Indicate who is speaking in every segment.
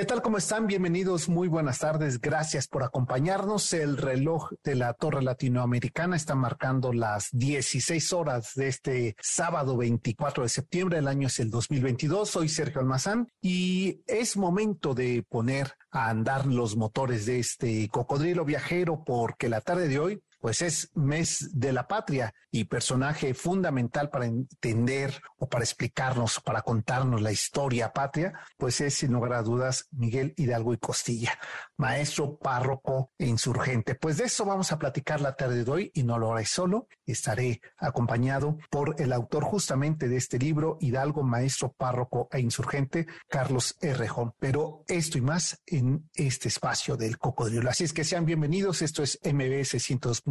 Speaker 1: ¿Qué tal? ¿Cómo están? Bienvenidos, muy buenas tardes. Gracias por acompañarnos. El reloj de la Torre Latinoamericana está marcando las 16 horas de este sábado 24 de septiembre. El año es el 2022. Soy Sergio Almazán y es momento de poner a andar los motores de este cocodrilo viajero porque la tarde de hoy pues es mes de la patria y personaje fundamental para entender o para explicarnos, para contarnos la historia patria, pues es sin lugar a dudas Miguel Hidalgo y Costilla, maestro, párroco e insurgente. Pues de eso vamos a platicar la tarde de hoy y no lo haré solo, estaré acompañado por el autor justamente de este libro, Hidalgo, maestro, párroco e insurgente, Carlos Errejón. Pero esto y más en este espacio del cocodrilo. Así es que sean bienvenidos, esto es MBS 102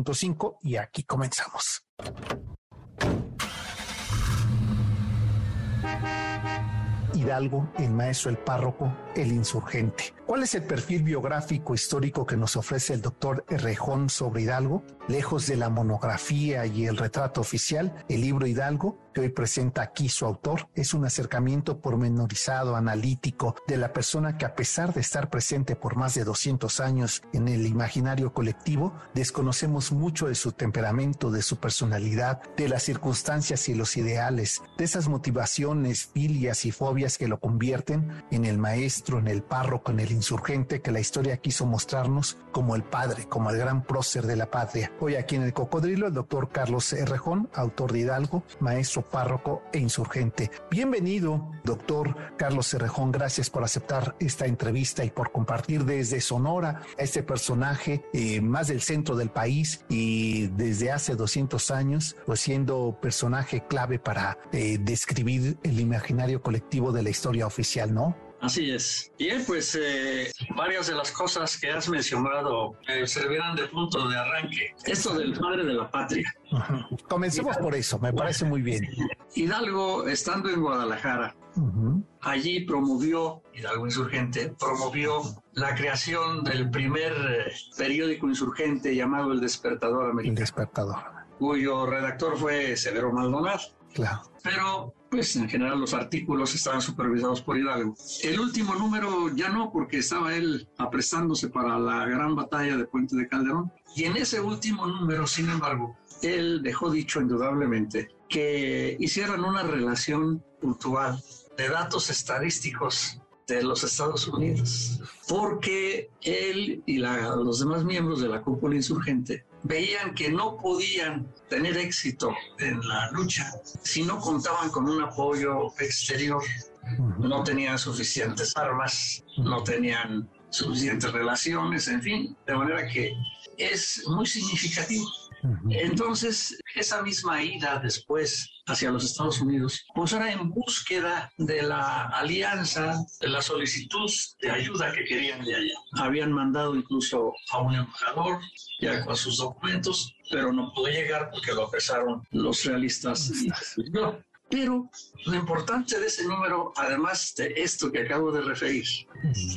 Speaker 1: y aquí comenzamos. Hidalgo, el maestro, el párroco, el insurgente. ¿Cuál es el perfil biográfico histórico que nos ofrece el doctor Errejón sobre Hidalgo? Lejos de la monografía y el retrato oficial, el libro Hidalgo, que hoy presenta aquí su autor, es un acercamiento pormenorizado, analítico, de la persona que a pesar de estar presente por más de 200 años en el imaginario colectivo, desconocemos mucho de su temperamento, de su personalidad, de las circunstancias y los ideales, de esas motivaciones, filias y fobias que lo convierten en el maestro, en el párroco, en el insurgente que la historia quiso mostrarnos como el padre, como el gran prócer de la patria. Hoy aquí en el Cocodrilo, el doctor Carlos Errejón, autor de Hidalgo, maestro párroco e insurgente. Bienvenido, doctor Carlos Errejón. Gracias por aceptar esta entrevista y por compartir desde Sonora a este personaje eh, más del centro del país y desde hace 200 años, pues siendo personaje clave para eh, describir el imaginario colectivo de la historia oficial, ¿no?
Speaker 2: Así es. Bien, pues eh, varias de las cosas que has mencionado eh, servirán de punto de arranque. Esto del padre de la patria.
Speaker 1: Comencemos por eso, me parece muy bien.
Speaker 2: Hidalgo, estando en Guadalajara, allí promovió, Hidalgo Insurgente, promovió la creación del primer eh, periódico insurgente llamado El Despertador Americano.
Speaker 1: El Despertador.
Speaker 2: Cuyo redactor fue Severo Maldonado.
Speaker 1: Claro.
Speaker 2: Pero, pues en general los artículos estaban supervisados por Hidalgo. El último número ya no, porque estaba él aprestándose para la gran batalla de Puente de Calderón. Y en ese último número, sin embargo, él dejó dicho indudablemente que hicieran una relación puntual de datos estadísticos de los Estados Unidos, porque él y los demás miembros de la cúpula insurgente veían que no podían tener éxito en la lucha si no contaban con un apoyo exterior. No tenían suficientes armas, no tenían suficientes relaciones, en fin, de manera que es muy significativo. Entonces, esa misma ida después hacia los Estados Unidos, pues era en búsqueda de la alianza, de la solicitud de ayuda que querían de allá. Habían mandado incluso a un embajador ya con sus documentos, pero no pudo llegar porque lo apresaron los realistas. Pero lo importante de ese número, además de esto que acabo de referir,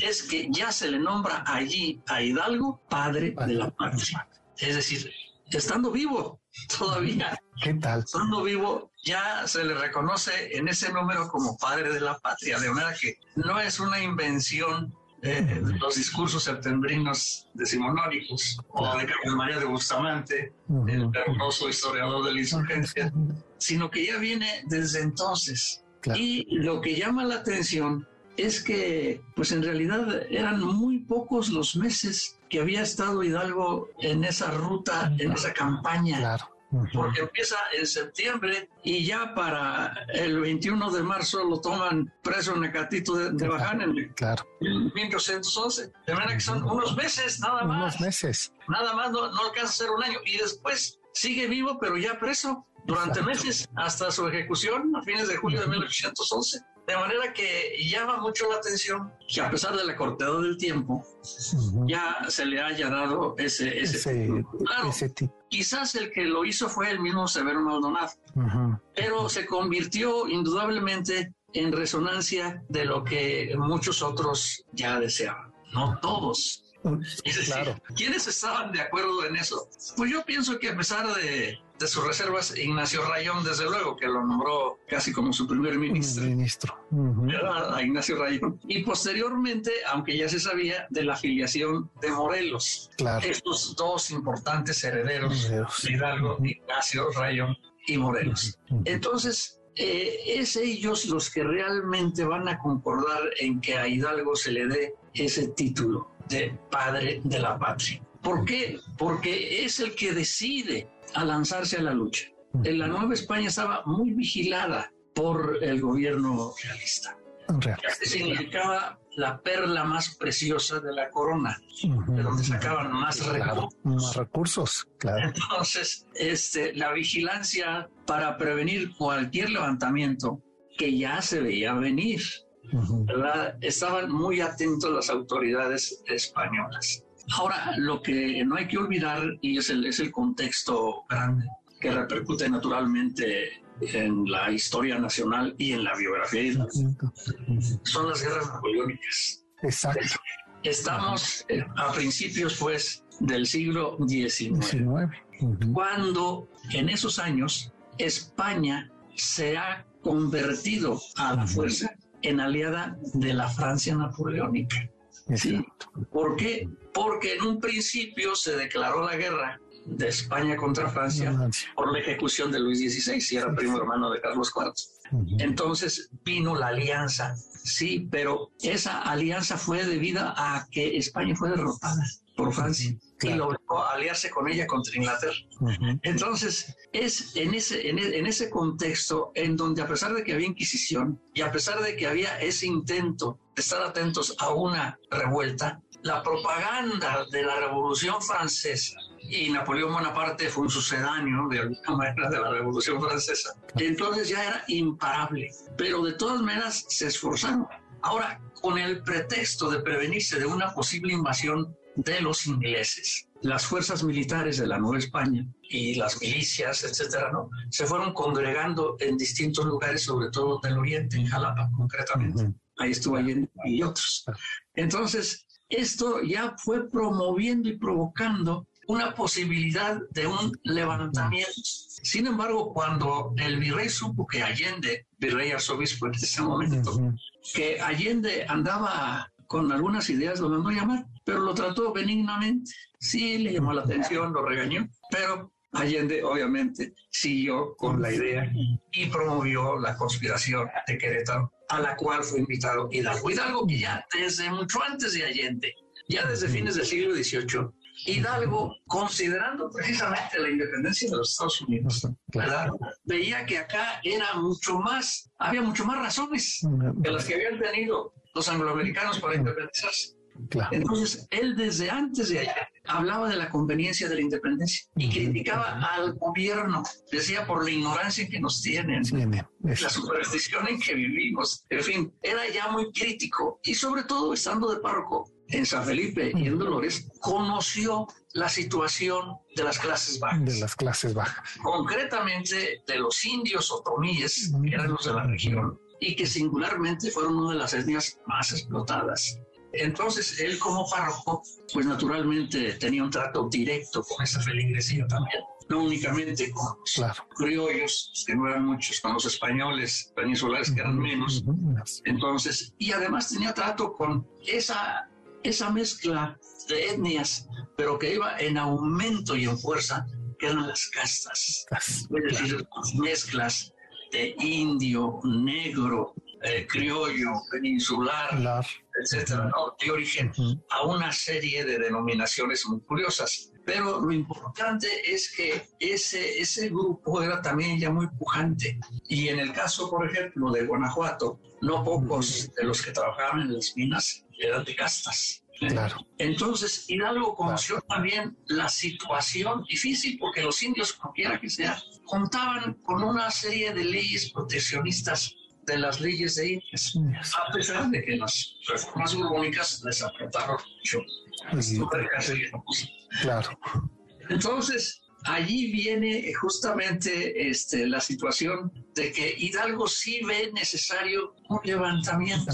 Speaker 2: es que ya se le nombra allí a Hidalgo padre de la patria. Es decir, estando vivo todavía.
Speaker 1: ¿Qué tal?
Speaker 2: Estando vivo, ya se le reconoce en ese número como padre de la patria, de manera que no es una invención de los discursos septembrinos decimonónicos o de Carlos María de Bustamante, el hermoso historiador de la insurgencia, sino que ya viene desde entonces. Y lo que llama la atención es que, pues en realidad eran muy pocos los meses que había estado Hidalgo en esa ruta, en esa campaña.
Speaker 1: Claro.
Speaker 2: Porque empieza en septiembre y ya para el 21 de marzo lo toman preso en Acatito de, de Baján en,
Speaker 1: claro.
Speaker 2: 1811. De manera que son unos meses nada más.
Speaker 1: Unos meses.
Speaker 2: Nada más no, no alcanza a ser un año. Y después sigue vivo, pero ya preso durante meses hasta su ejecución a fines de julio de 1811. De manera que llama mucho la atención que a pesar de la cortedad del tiempo, ya se le haya dado ese, ese, claro, Quizás el que lo hizo fue el mismo Severo Maldonado, pero se convirtió indudablemente en resonancia de lo que muchos otros ya deseaban. No todos, claro. ¿quiénes estaban de acuerdo en eso? Pues yo pienso que a pesar de, de sus reservas, Ignacio Rayón, desde luego, que lo nombró casi como su primer ministro.
Speaker 1: Ministro.
Speaker 2: A Ignacio Rayón. Y posteriormente, aunque ya se sabía, de la afiliación de Morelos.
Speaker 1: Claro.
Speaker 2: Estos dos importantes herederos de Hidalgo, Ignacio Rayón y Morelos. Entonces, eh, es ellos los que realmente van a concordar en que a Hidalgo se le dé ese título de padre de la patria. ¿Por qué? Porque es el que decide a lanzarse a la lucha. En la Nueva España estaba muy vigilada por el gobierno realista. Que significaba la perla más preciosa de la corona, de donde sacaban más, recursos.
Speaker 1: más recursos. Claro.
Speaker 2: Entonces, este, la vigilancia para prevenir cualquier levantamiento que ya se veía venir. Estaban muy atentos las autoridades españolas. Ahora, lo que no hay que olvidar, y es el, es el contexto grande, que repercute naturalmente en la historia nacional y en la biografía, son las guerras napoleónicas.
Speaker 1: Exacto.
Speaker 2: Estamos eh, a principios, pues, del siglo XIX, cuando en esos años España se ha convertido a la fuerza en aliada de la Francia napoleónica. ¿Sí? ¿Por qué? Porque en un principio se declaró la guerra de España contra Francia por la ejecución de Luis XVI, si era primo hermano de Carlos IV. Entonces vino la alianza, sí, pero esa alianza fue debida a que España fue derrotada por Francia y logró aliarse con ella contra Inglaterra. Entonces, es en ese, en, en, ese contexto en donde a pesar de que había Inquisición y a pesar de que había ese intento estar atentos a una revuelta, la propaganda de la Revolución Francesa y Napoleón Bonaparte fue un sucedáneo de alguna manera de la Revolución Francesa. Entonces ya era imparable, pero de todas maneras se esforzaron. Ahora, con el pretexto de prevenirse de una posible invasión de los ingleses, las fuerzas militares de la Nueva España y las milicias, etcétera, se fueron congregando en distintos lugares, sobre todo del oriente, en Jalapa concretamente. Ahí estuvo Allende y otros. Entonces, esto ya fue promoviendo y provocando una posibilidad de un levantamiento. Sin embargo, cuando el virrey supo que Allende, virrey arzobispo en ese momento, que Allende andaba con algunas ideas, lo mandó llamar, pero lo trató benignamente. Sí, le llamó la atención, lo regañó, pero Allende obviamente siguió con la idea y promovió la conspiración de Querétaro, a la cual fue invitado Hidalgo. Hidalgo que ya desde mucho antes de Allende, ya desde fines del siglo XVIII, Hidalgo, considerando precisamente la independencia de los Estados Unidos, veía que acá era mucho más, había mucho más razones que las que habían tenido los angloamericanos para independizarse. Entonces, él desde antes de allá hablaba de la conveniencia de la independencia y criticaba al gobierno, decía por la ignorancia que nos tienen, la superstición en que vivimos, en fin, era ya muy crítico y sobre todo estando de párroco en San Felipe y en Dolores, conoció la situación de las clases bajas.
Speaker 1: De las clases bajas.
Speaker 2: Concretamente de los indios otomíes, que eran los de la región, y que singularmente fueron una de las etnias más explotadas. Entonces, él como párroco, pues naturalmente tenía un trato directo con esa feligresía también, no únicamente con los criollos, que no eran muchos, con los españoles peninsulares, que eran menos. Entonces, y además tenía trato con esa, esa mezcla de etnias, pero que iba en aumento y en fuerza, que eran las castas, es decir, mezclas de indio, negro, eh, criollo, peninsular, etcétera, ¿no? de origen a una serie de denominaciones muy curiosas. Pero lo importante es que ese, ese grupo era también ya muy pujante. Y en el caso, por ejemplo, de Guanajuato, no pocos de los que trabajaban en las minas eran de castas.
Speaker 1: Claro.
Speaker 2: Entonces, Hidalgo conoció también la situación difícil, porque los indios, cualquiera que sea, contaban con una serie de leyes proteccionistas de las leyes de indias, a pesar de que las reformas urbánicas les apretaron mucho.
Speaker 1: Claro.
Speaker 2: Entonces, allí viene justamente este, la situación de que Hidalgo sí ve necesario un levantamiento,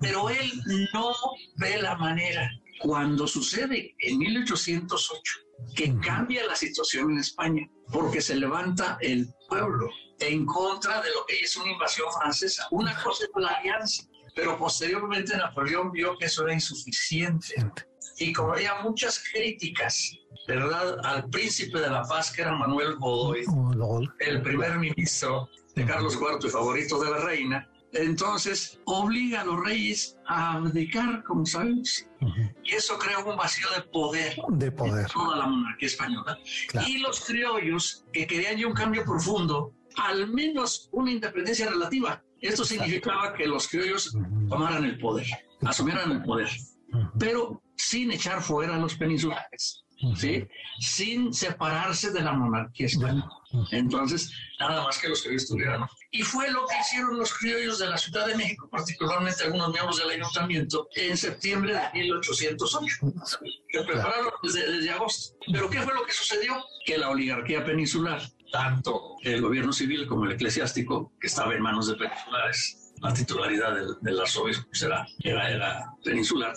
Speaker 2: pero él no ve la manera. Cuando sucede en 1808 que cambia la situación en España, porque se levanta el pueblo en contra de lo que es una invasión francesa. Una cosa es la alianza, pero posteriormente Napoleón vio que eso era insuficiente. Y como había muchas críticas, ¿verdad? Al príncipe de la paz, que era Manuel Godoy, el primer ministro de Carlos IV y favorito de la reina, entonces obliga a los reyes a abdicar, como sabemos. Y eso crea un vacío de poder.
Speaker 1: De poder.
Speaker 2: En toda la monarquía española. Y los criollos, que querían ya un cambio profundo, al menos una independencia relativa. Esto significaba que los criollos tomaran el poder, asumieran el poder, pero sin echar fuera a los peninsulares. ¿sí? sin separarse de la monarquía española. Entonces, nada más que los criollos tuvieran. Y fue lo que hicieron los criollos de la Ciudad de México, particularmente algunos miembros del ayuntamiento, en septiembre de 1808, que prepararon desde, agosto. Pero ¿qué fue lo que sucedió? Que la oligarquía peninsular, tanto el gobierno civil como el eclesiástico, que estaba en manos de peninsulares, la titularidad del, del arzobispo era, era, peninsular.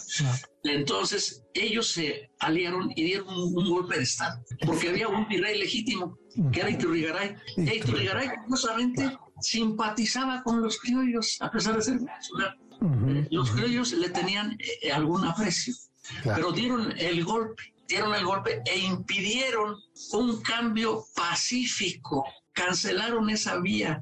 Speaker 2: Entonces ellos se aliaron y dieron un, golpe de Estado, porque había un virrey legítimo, que era Iturrigaray. E Iturrigaray, curiosamente, simpatizaba con los criollos, a pesar de ser. Eh, los criollos le tenían eh, algún aprecio, pero dieron el golpe, dieron el golpe e impidieron un cambio pacífico, cancelaron esa vía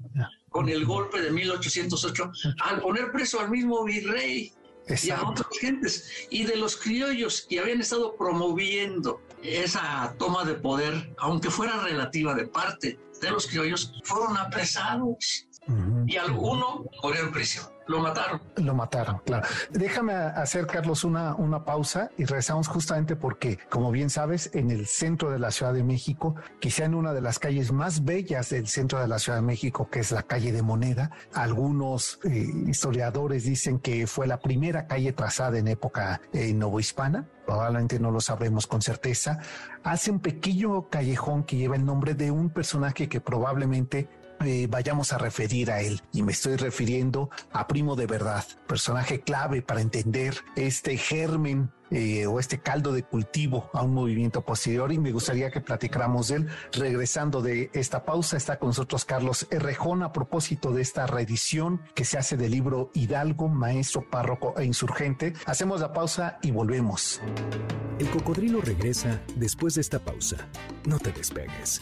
Speaker 2: con el golpe de 1808 al poner preso al mismo virrey y a otras gentes. Y de los criollos que habían estado promoviendo esa toma de poder, aunque fuera relativa de parte de los criollos, fueron apresados y alguno murió en prisión. Lo mataron.
Speaker 1: Lo mataron, claro. Déjame hacer, Carlos, una, una pausa y regresamos justamente porque, como bien sabes, en el centro de la Ciudad de México, quizá en una de las calles más bellas del centro de la Ciudad de México, que es la calle de Moneda, algunos eh, historiadores dicen que fue la primera calle trazada en época eh, novohispana, probablemente no lo sabremos con certeza, hace un pequeño callejón que lleva el nombre de un personaje que probablemente eh, vayamos a referir a él. Y me estoy refiriendo a Primo de Verdad, personaje clave para entender este germen eh, o este caldo de cultivo a un movimiento posterior y me gustaría que platicáramos de él. Regresando de esta pausa, está con nosotros Carlos Errejón a propósito de esta reedición que se hace del libro Hidalgo, Maestro, Párroco e Insurgente. Hacemos la pausa y volvemos.
Speaker 3: El cocodrilo regresa después de esta pausa. No te despegues.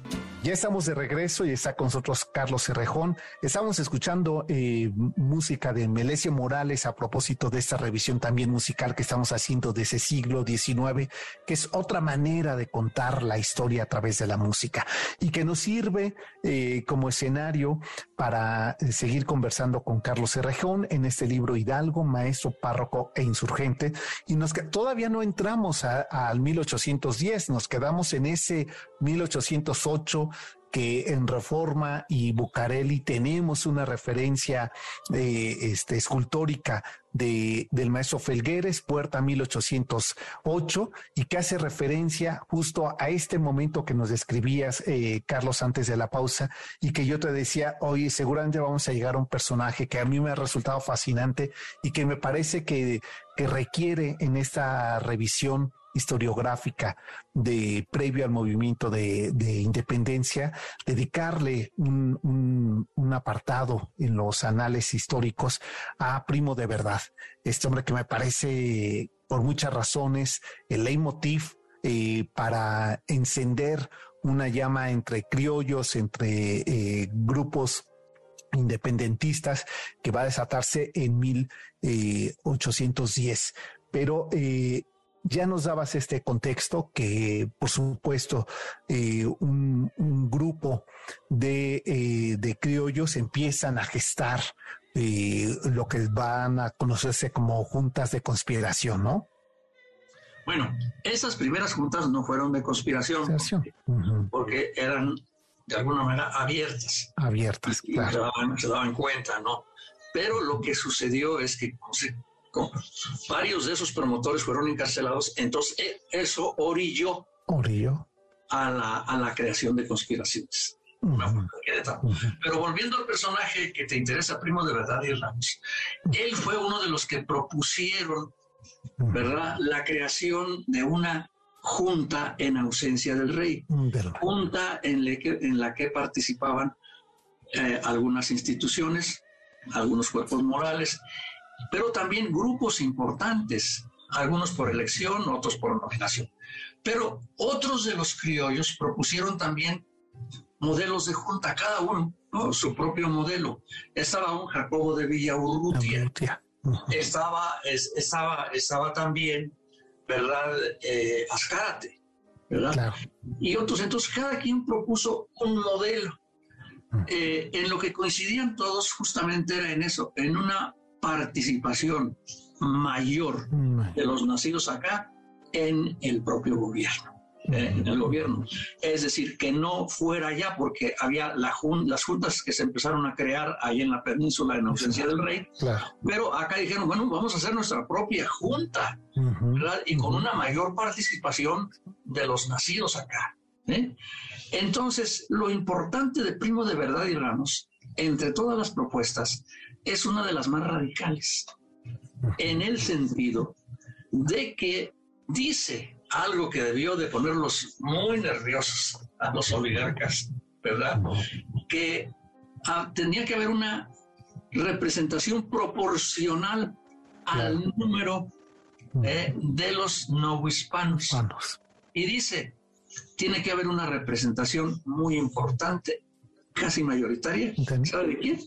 Speaker 1: Ya estamos de regreso y está con nosotros Carlos Cerrejón. Estamos escuchando eh, música de Melesio Morales a propósito de esta revisión también musical que estamos haciendo de ese siglo XIX, que es otra manera de contar la historia a través de la música y que nos sirve eh, como escenario para eh, seguir conversando con Carlos Cerrejón en este libro Hidalgo, maestro, párroco e insurgente. Y nos todavía no entramos al 1810, nos quedamos en ese 1808 que en Reforma y Bucareli tenemos una referencia eh, este, escultórica de, del maestro Felgueres, Puerta 1808, y que hace referencia justo a este momento que nos describías, eh, Carlos, antes de la pausa, y que yo te decía, oye, seguramente vamos a llegar a un personaje que a mí me ha resultado fascinante y que me parece que, que requiere en esta revisión historiográfica de previo al movimiento de, independencia, dedicarle un, apartado en los anales históricos a Primo de Verdad, este hombre que me parece por muchas razones el leitmotiv eh, para encender una llama entre criollos, entre eh, grupos independentistas que va a desatarse en 1810. Pero eh, ya nos dabas este contexto que, por supuesto, eh, un, grupo de, eh, de, criollos empiezan a gestar y lo que van a conocerse como juntas de conspiración, ¿no?
Speaker 2: Bueno, esas primeras juntas no fueron de conspiración, porque, eran de alguna manera abiertas.
Speaker 1: Abiertas, claro.
Speaker 2: Se daban, se daban, cuenta, ¿no? Pero lo que sucedió es que varios de esos promotores fueron encarcelados, entonces e, eso orilló,
Speaker 1: orilló.
Speaker 2: A, la, a la creación de conspiraciones. Pero volviendo al personaje que te interesa, Primo de Verdad y Ramos, él fue uno de los que propusieron, ¿verdad?, la creación de una junta en ausencia del rey, junta en, en, la que participaban eh, algunas instituciones, algunos cuerpos morales, pero también grupos importantes, algunos por elección, otros por nominación. Pero otros de los criollos propusieron también modelos de junta, cada uno, su propio modelo. Estaba un Jacobo de Villaurrutia, estaba, estaba, estaba también, ¿verdad? Eh, Azcárate, ¿verdad? Y otros, entonces cada quien propuso un modelo. Eh, en lo que coincidían todos justamente era en eso, en una participación mayor de los nacidos acá en el propio gobierno en el gobierno. Es decir, que no fuera ya, porque había la las juntas que se empezaron a crear ahí en la península en ausencia del rey, pero acá dijeron, bueno, vamos a hacer nuestra propia junta, Y con una mayor participación de los nacidos acá. ¿eh? Entonces, lo importante de Primo de Verdad y Ramos, entre todas las propuestas, es una de las más radicales, en el sentido de que dice algo que debió de ponerlos muy nerviosos a los oligarcas, ¿verdad? Que ah, tenía que haber una representación proporcional al número eh, de los no hispanos. Y dice, tiene que haber una representación muy importante, casi mayoritaria. ¿Sabe de quién?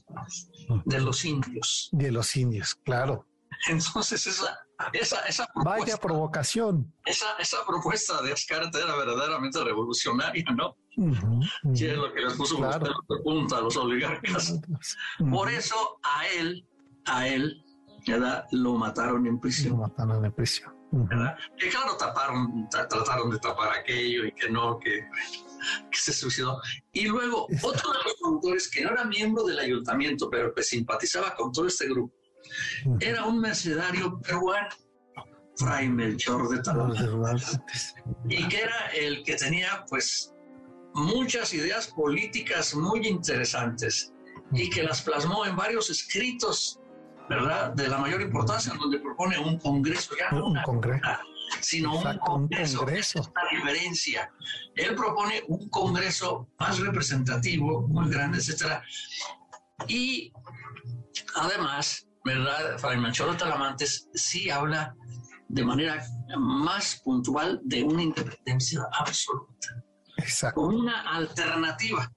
Speaker 2: De los indios.
Speaker 1: De los indios, claro.
Speaker 2: Entonces esa, esa, esa
Speaker 1: propuesta, Vaya provocación.
Speaker 2: Esa, esa propuesta de Ascarte era verdaderamente revolucionaria, ¿no? Sí, es lo que les puso claro. de punta a los oligarcas. Por eso a él, a él, ¿verdad? lo mataron en prisión.
Speaker 1: Lo mataron en prisión.
Speaker 2: Que claro, taparon, trataron de tapar aquello y que no, que, que se suicidó. Y luego, otro de los promotores que no era miembro del ayuntamiento, pero que simpatizaba con todo este grupo, era un mercenario peruano, Fray Melchor de Talamantes, y que era el que tenía pues muchas ideas políticas muy interesantes y que las plasmó en varios escritos, ¿verdad? De la mayor importancia, donde propone un congreso, ya
Speaker 1: un congreso.
Speaker 2: Sino un congreso. Un congreso. diferencia. Él propone un congreso más representativo, muy grande, etcétera. Y además, ¿verdad? Fray Melchor Talamantes sí habla de manera más puntual de una independencia absoluta.
Speaker 1: Exacto.
Speaker 2: Con una alternativa.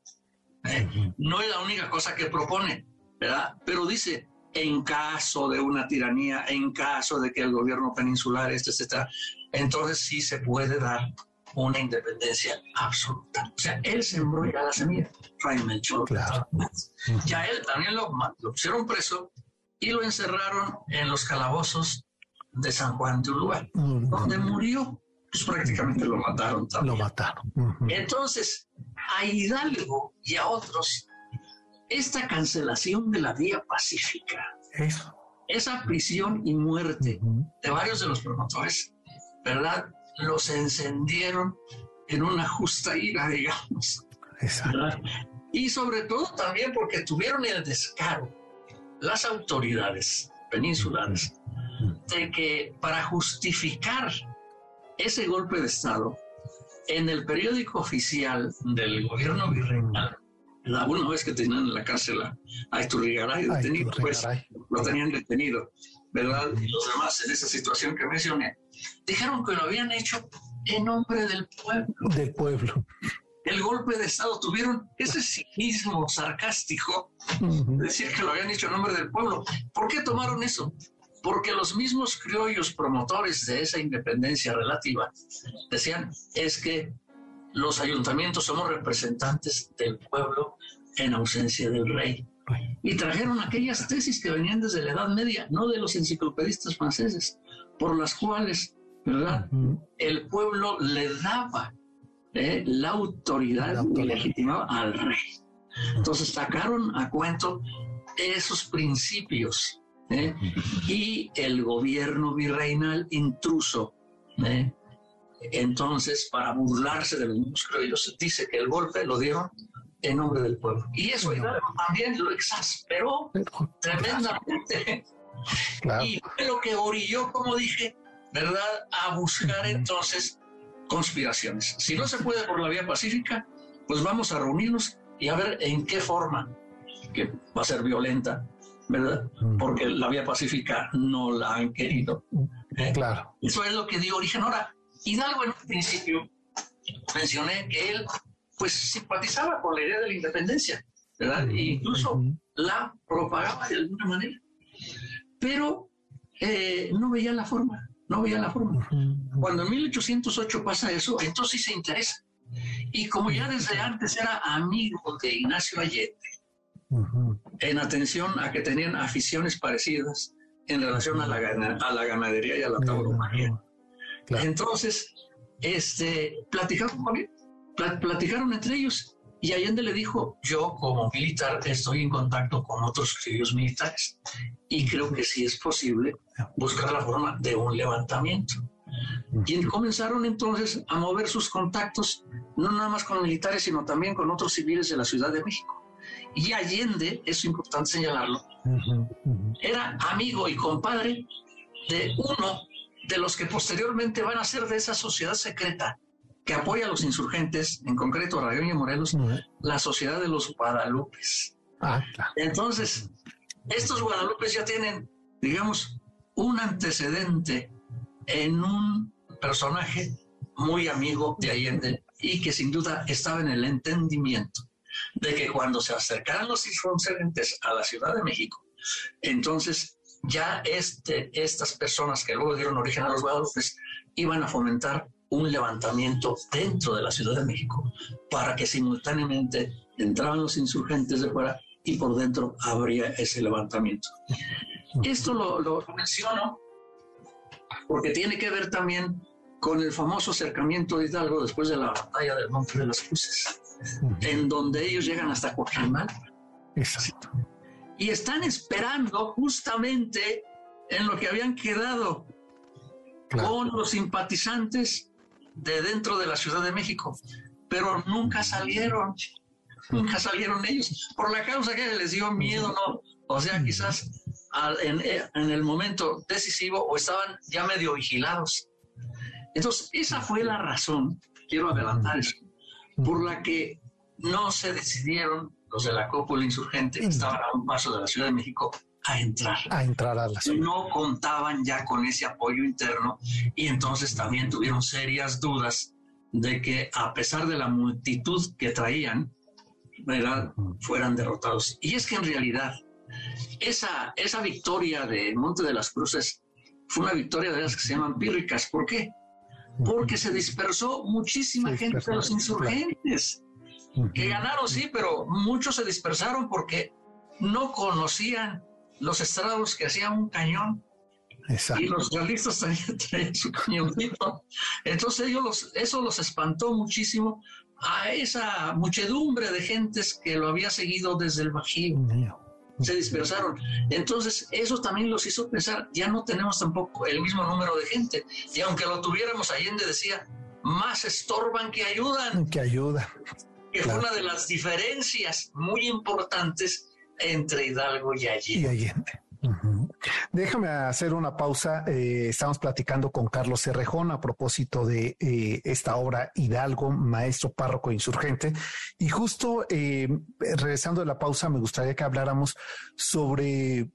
Speaker 2: ¿eh? No es la única cosa que propone, ¿verdad? Pero dice, en caso de una tiranía, en caso de que el gobierno peninsular, este, etcétera, entonces sí se puede dar una independencia absoluta. O sea, él sembró ya la semilla, Fray Melchor.
Speaker 1: Claro.
Speaker 2: Ya él también lo, lo pusieron preso y lo encerraron en los calabozos de San Juan de Uruguay, donde murió. Pues prácticamente lo mataron también.
Speaker 1: Lo mataron.
Speaker 2: Entonces, a Hidalgo y a otros, esta cancelación de la vía pacífica, esa prisión y muerte de varios de los promotores, ¿verdad? Los encendieron en una justa ira, digamos. Y sobre todo también porque tuvieron el descaro las autoridades peninsulares de que para justificar ese golpe de Estado, en el periódico oficial del gobierno virreinal, una vez que tenían en la cárcel a Iturrigaray detenido, pues lo tenían detenido, ¿verdad? Y los demás en esa situación que mencioné, dijeron que lo habían hecho en nombre del pueblo.
Speaker 1: Del pueblo
Speaker 2: el golpe de Estado, tuvieron ese cinismo sarcástico de decir que lo habían hecho en nombre del pueblo. ¿Por qué tomaron eso? Porque los mismos criollos promotores de esa independencia relativa decían es que los ayuntamientos somos representantes del pueblo en ausencia del rey. y trajeron aquellas tesis que venían desde la Edad Media, no de los enciclopedistas franceses, por las cuales, ¿verdad? El pueblo le daba ¿eh? la autoridad y legitimaba al rey. Entonces sacaron a cuento esos principios ¿eh? y el gobierno virreinal intruso. ¿eh? Entonces, para burlarse de los mismos criollos, dice que el golpe lo dieron en nombre del pueblo. Y eso también lo exasperó tremendamente. Y fue lo que orilló, como dije, ¿verdad?, a buscar entonces conspiraciones. Si no se puede por la vía pacífica, pues vamos a reunirnos y a ver en qué forma, que va a ser violenta, ¿verdad? Porque la vía pacífica no la han querido.
Speaker 1: ¿eh? Claro.
Speaker 2: Eso es lo que dio origen. Ahora, Hidalgo en un principio mencioné que él pues simpatizaba con la idea de la independencia, ¿verdad? E incluso la propagaba de alguna manera. Pero eh, no veía la forma, no veía la forma. Cuando en 1808 pasa eso, entonces sí se interesa. Y como ya desde antes era amigo de Ignacio Allende, en atención a que tenían aficiones parecidas en relación a la, a la ganadería y a la tauromaquia. Entonces, este, platicaron con él, platicaron entre ellos y Allende le dijo, yo como militar estoy en contacto con otros criollos militares y creo que sí es posible buscar la forma de un levantamiento. Y comenzaron entonces a mover sus contactos, no nada más con militares, sino también con otros civiles de la Ciudad de México. Y Allende, es importante señalarlo, era amigo y compadre de uno de los que posteriormente van a ser de esa sociedad secreta que apoya a los insurgentes, en concreto a Rayón y Morelos, la Sociedad de los Guadalupes. Ah, Entonces, estos Guadalupes ya tienen, digamos, un antecedente en un personaje muy amigo de Allende y que sin duda estaba en el entendimiento de que cuando se acercaran los insurgentes a la Ciudad de México, entonces ya este, estas personas que luego dieron origen a los Guadalupes iban a fomentar un levantamiento dentro de la Ciudad de México para que simultáneamente entraban los insurgentes de fuera y por dentro habría ese levantamiento. Esto lo, lo menciono porque tiene que ver también con el famoso acercamiento de Hidalgo después de la batalla del Monte de las Cruces, en donde ellos llegan hasta Coajimal.
Speaker 1: Exacto.
Speaker 2: Y están esperando justamente en lo que habían quedado con los simpatizantes de dentro de la Ciudad de México, pero nunca salieron, nunca salieron ellos, por la causa que les dio miedo, ¿no? O sea, quizás en, en, el momento decisivo o estaban ya medio vigilados. Entonces, esa fue la razón, quiero adelantar eso, por la que no se decidieron los de la cópula insurgente, que estaban a un paso de la Ciudad de México, a entrar.
Speaker 1: A entrar a la ciudad.
Speaker 2: No contaban ya con ese apoyo interno y entonces también tuvieron serias dudas de que a pesar de la multitud que traían, ¿verdad? fueran derrotados. Y es que en realidad esa, esa victoria de Monte de las Cruces fue una victoria de las que se llaman pírricas. ¿Por qué? Porque se dispersó muchísima gente de los insurgentes, que ganaron, sí, pero muchos se dispersaron porque no conocían los estrados que hacían un cañón. Exacto. Y los realistas traían, su cañoncito. Entonces ellos eso los espantó muchísimo a esa muchedumbre de gentes que lo había seguido desde el Bajío. Se dispersaron. Entonces eso también los hizo pensar, ya no tenemos tampoco el mismo número de gente. Y aunque lo tuviéramos, Allende decía, más estorban que ayudan.
Speaker 1: Que ayuda.
Speaker 2: Que fue una de las diferencias muy importantes entre Hidalgo y Allende.
Speaker 1: Déjame hacer una pausa. Eh, estamos platicando con Carlos Cerrejón a propósito de eh, esta obra Hidalgo, maestro párroco insurgente. Y justo eh, regresando de la pausa, me gustaría que habláramos sobre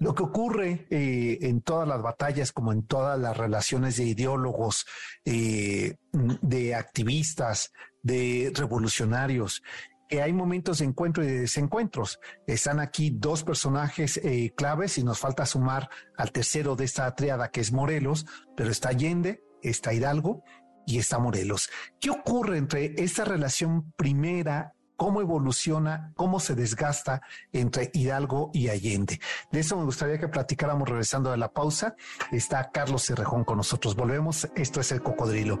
Speaker 1: lo que ocurre en todas las batallas, como en todas las relaciones de ideólogos, de activistas, de revolucionarios que hay momentos de encuentro y de desencuentros. Están aquí dos personajes eh, claves y nos falta sumar al tercero de esta triada que es Morelos, pero está Allende, está Hidalgo y está Morelos. ¿Qué ocurre entre esta relación primera cómo evoluciona, cómo se desgasta entre Hidalgo y Allende. De eso me gustaría que platicáramos regresando de la pausa. Está Carlos Cerrejón con nosotros. Volvemos. Esto es el cocodrilo.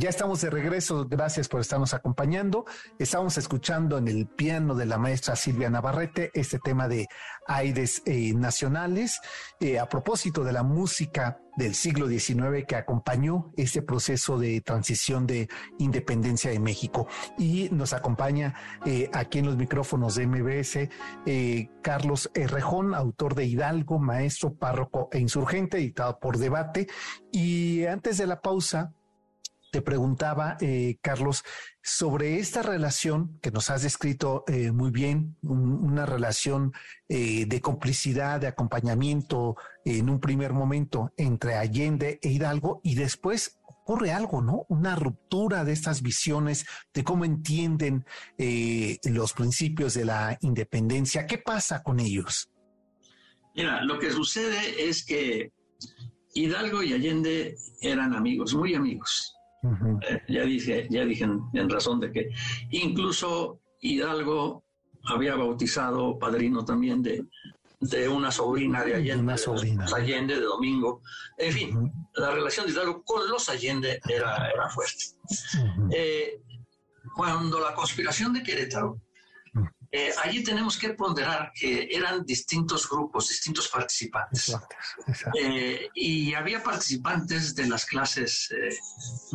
Speaker 1: Ya estamos de regreso, gracias por estarnos acompañando. Estamos escuchando en el piano de la maestra Silvia Navarrete este tema de aires eh, nacionales eh, a propósito de la música del siglo XIX que acompañó este proceso de transición de independencia de México. Y nos acompaña eh, aquí en los micrófonos de MBS Carlos Rejón, autor de Hidalgo, maestro, párroco e insurgente, editado por Debate. Y antes de la pausa, te preguntaba, eh, Carlos, sobre esta relación que nos has descrito eh, muy bien, una relación eh, de complicidad, de acompañamiento en un primer momento entre Allende e Hidalgo y después ocurre algo, ¿no? Una ruptura de estas visiones de cómo entienden los principios de la independencia. ¿Qué pasa con ellos?
Speaker 2: Mira, lo que sucede es que Hidalgo y Allende eran amigos, muy amigos. Eh, ya dije, ya dije en, razón de que incluso Hidalgo había bautizado padrino también de, de una sobrina de Allende,
Speaker 1: una sobrina.
Speaker 2: De Allende de Domingo. En fin, la relación de Hidalgo con los Allende era, era fuerte. Eh, cuando la conspiración de Querétaro eh, allí tenemos que ponderar que eran distintos grupos, distintos participantes. Eh, y había participantes de las clases eh,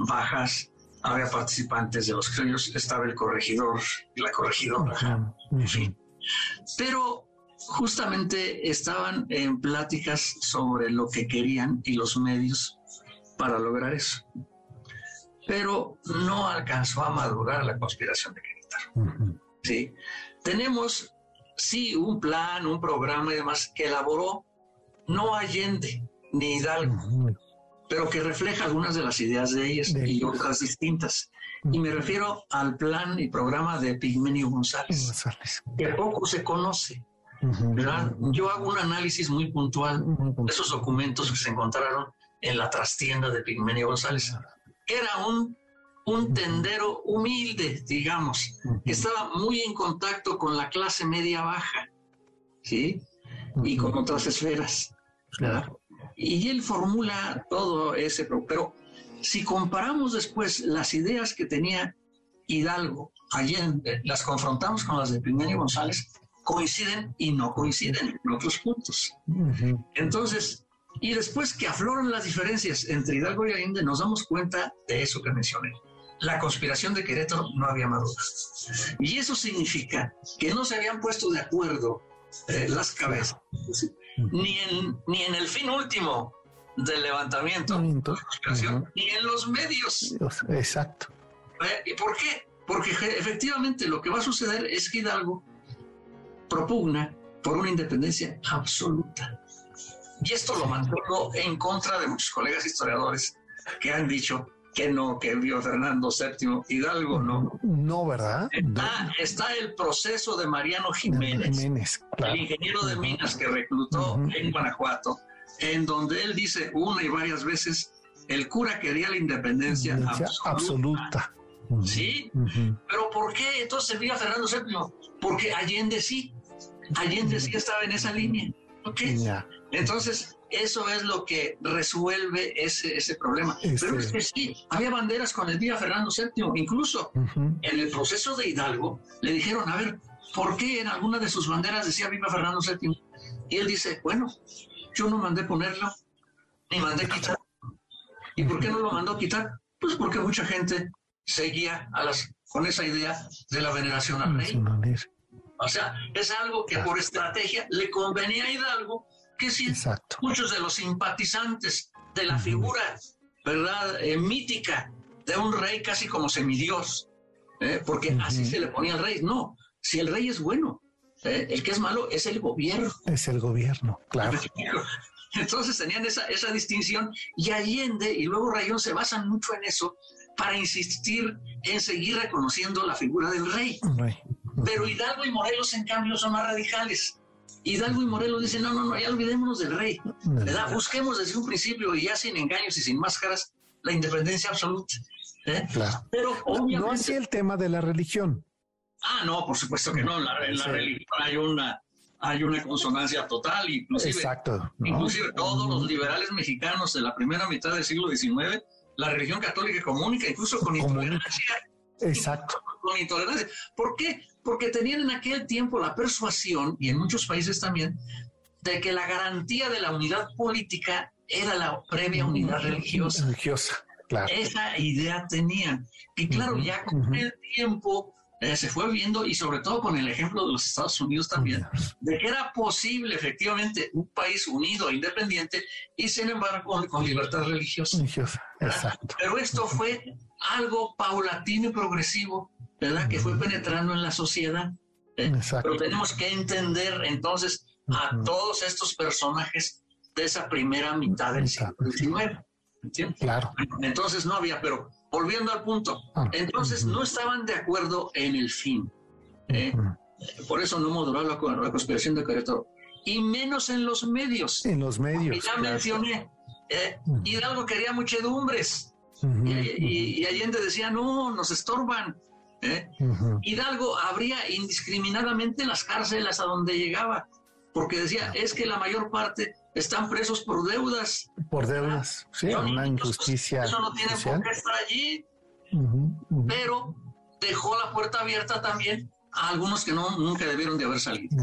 Speaker 2: bajas, había participantes de los criollos, estaba el corregidor y la corregidora, en fin. Pero justamente estaban en pláticas sobre lo que querían y los medios para lograr eso. Pero no alcanzó a madurar la conspiración de Querétaro. ¿sí? Tenemos, sí, un plan, un programa y demás que elaboró no Allende ni Hidalgo, pero que refleja algunas de las ideas de ellas y otras distintas. Y me refiero al plan y programa de Pigmenio González, que poco se conoce. Yo hago un análisis muy puntual de esos documentos que se encontraron en la trastienda de Pigmenio González. Era un un tendero humilde, digamos, que estaba muy en contacto con la clase media baja, ¿sí? Y con otras esferas. Y él formula todo ese, pero si comparamos después las ideas que tenía Hidalgo, Allende, las confrontamos con las de Pimenio González, coinciden y no coinciden en otros puntos. Entonces, y después que afloran las diferencias entre Hidalgo y Allende, nos damos cuenta de eso que mencioné la conspiración de Querétaro no había madurado. Y eso significa que no se habían puesto de acuerdo eh, las cabezas, ni en, ni en el fin último del levantamiento, de conspiración, ni en los medios.
Speaker 1: Exacto.
Speaker 2: Eh, ¿Y por qué? Porque efectivamente lo que va a suceder es que Hidalgo propugna por una independencia absoluta. Y esto lo mantuvo en contra de muchos colegas historiadores que han dicho que no, que vio Fernando VII Hidalgo, ¿no?
Speaker 1: No, ¿verdad?
Speaker 2: Está, el proceso de Mariano Jiménez, el ingeniero de minas que reclutó en Guanajuato, en donde él dice una y varias veces, el cura quería la independencia absoluta. ¿Sí? Pero ¿por qué entonces vio Fernando VII? Porque Allende sí, Allende sí estaba en esa línea. ¿Ok? Entonces, eso es lo que resuelve ese, ese problema. Pero es que sí, había banderas con el día Fernando VII. Incluso en el proceso de Hidalgo le dijeron, a ver, ¿por qué en alguna de sus banderas decía Viva Fernando VII? Y él dice, bueno, yo no mandé ponerlo, ni mandé quitar. ¿Y por qué no lo mandó quitar? Pues porque mucha gente seguía a las, con esa idea de la veneración al rey. O sea, es algo que por estrategia le convenía a Hidalgo que sí, muchos de los simpatizantes de la figura, ¿verdad?, eh, mítica de un rey casi como semidios, ¿eh? porque así se le ponía al rey. No, si el rey es bueno, ¿eh? el que es malo es el gobierno.
Speaker 1: Es el gobierno, claro.
Speaker 2: Entonces tenían esa, esa distinción y Allende y luego Rayón se basan mucho en eso para insistir en seguir reconociendo la figura del rey. Pero Hidalgo y Morelos, en cambio, son más radicales. Hidalgo y Morelos dicen, no, no, no, ya olvidémonos del rey. ¿verdad? Busquemos desde un principio y ya sin engaños y sin máscaras la independencia absoluta. ¿eh?
Speaker 1: Claro. Pero obviamente... No así el tema de la religión.
Speaker 2: Ah, no, por supuesto que no. En la, religión hay una, hay una consonancia total, inclusive,
Speaker 1: Exacto,
Speaker 2: inclusive todos los liberales mexicanos de la primera mitad del siglo XIX, la religión católica comunica incluso con intolerancia.
Speaker 1: Exacto.
Speaker 2: Con intolerancia. ¿Por qué? Porque tenían en aquel tiempo la persuasión, y en muchos países también, de que la garantía de la unidad política era la previa unidad religiosa.
Speaker 1: Religiosa, claro.
Speaker 2: Esa idea tenían. Y claro, ya con el tiempo eh, se fue viendo, y sobre todo con el ejemplo de los Estados Unidos también, de que era posible efectivamente un país unido e independiente y sin embargo con, libertad religiosa.
Speaker 1: Religiosa, exacto.
Speaker 2: Pero esto fue algo paulatino y progresivo, ¿verdad? Que fue penetrando en la sociedad. ¿eh? Pero tenemos que entender entonces a todos estos personajes de esa primera mitad del siglo XIX. ¿Entiendes?
Speaker 1: Claro.
Speaker 2: Entonces no había, pero volviendo al punto, ah, entonces no estaban de acuerdo en el fin. ¿eh? Por eso no moderó la, conspiración de Querétaro. Y menos en los medios.
Speaker 1: En los medios.
Speaker 2: ya mencioné. ¿eh? Hidalgo quería muchedumbres. y, Allende decía, no, nos estorban. ¿Eh? Hidalgo abría indiscriminadamente las cárceles a donde llegaba, porque decía, es que la mayor parte están presos por deudas.
Speaker 1: Por deudas, sí, una injusticia.
Speaker 2: Eso no tiene por qué estar allí. Pero dejó la puerta abierta también a algunos que no, nunca debieron de haber salido.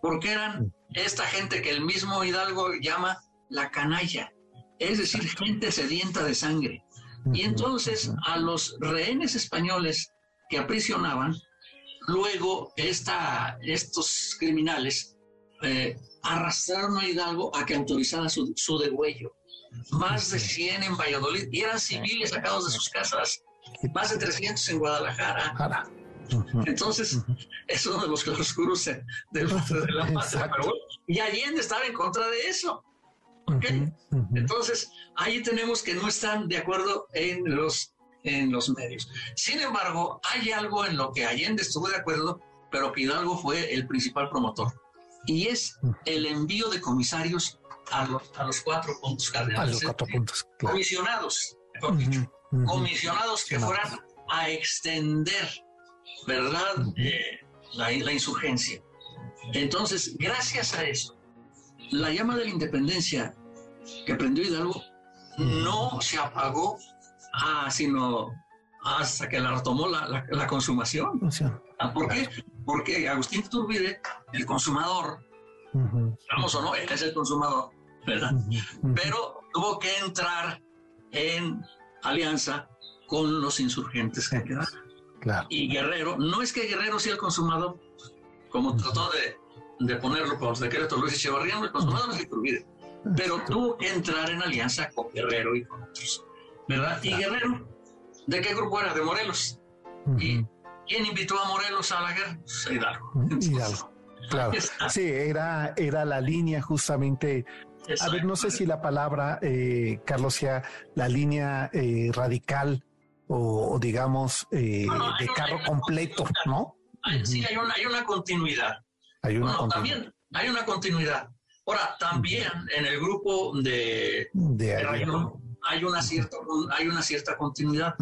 Speaker 2: Porque eran esta gente que el mismo Hidalgo llama la canalla, es decir, gente sedienta de sangre. Y entonces a los rehenes españoles que aprisionaban, luego esta, estos criminales eh, arrastraron a Hidalgo a que autorizara su, su degüello. Más de 100 en Valladolid, y eran civiles sacados de sus casas, más de 300 en Guadalajara. Entonces, es uno de los claroscuros de, de, la patria. y Allende estaba en contra de eso. Entonces, ahí tenemos que no están de acuerdo en los, en los medios. Sin embargo, hay algo en lo que Allende estuvo de acuerdo, pero que Hidalgo fue el principal promotor y es el envío de comisarios a los, a los cuatro puntos cardenales.
Speaker 1: A los cuatro puntos,
Speaker 2: Comisionados, mejor dicho. Comisionados que fueran a extender, ¿verdad?, eh, la, la insurgencia. Entonces, gracias a eso, la llama de la independencia que prendió Hidalgo no se apagó ah, sino hasta que la retomó la, la, consumación. Ah, ¿Por qué? Porque Agustín Turbide, el consumador, vamos o no, él es el consumador, ¿verdad? Pero tuvo que entrar en alianza con los insurgentes que quedaron.
Speaker 1: Claro.
Speaker 2: Y Guerrero, no es que Guerrero sea el consumador, como trató de, de, ponerlo por los decretos Luis Echevarría, el consumador es Turbide, pero tuvo que entrar en alianza con Guerrero y con otros, ¿verdad? Y Guerrero, ¿de qué grupo era? De Morelos. Y ¿Quién invitó a Morelos a la guerra? Pues, Hidalgo.
Speaker 1: Hidalgo. Claro. Sí, era, era la línea justamente. A ver, no sé si la palabra, eh, Carlos, sea la línea eh, radical o, digamos eh, de carro completo, ¿no?
Speaker 2: sí, hay una, hay una continuidad.
Speaker 1: Hay una continuidad.
Speaker 2: También hay una continuidad. Ahora, también en el grupo de, de, hay una cierta, hay una cierta continuidad.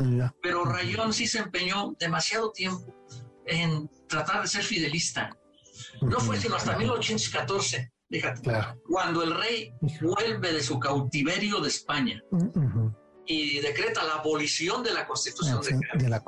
Speaker 2: Pero Rayón sí se empeñó demasiado tiempo en tratar de ser fidelista. No fue sino hasta 1814, fíjate, cuando el rey vuelve de su cautiverio de España y decreta la abolición de la constitución de,
Speaker 1: la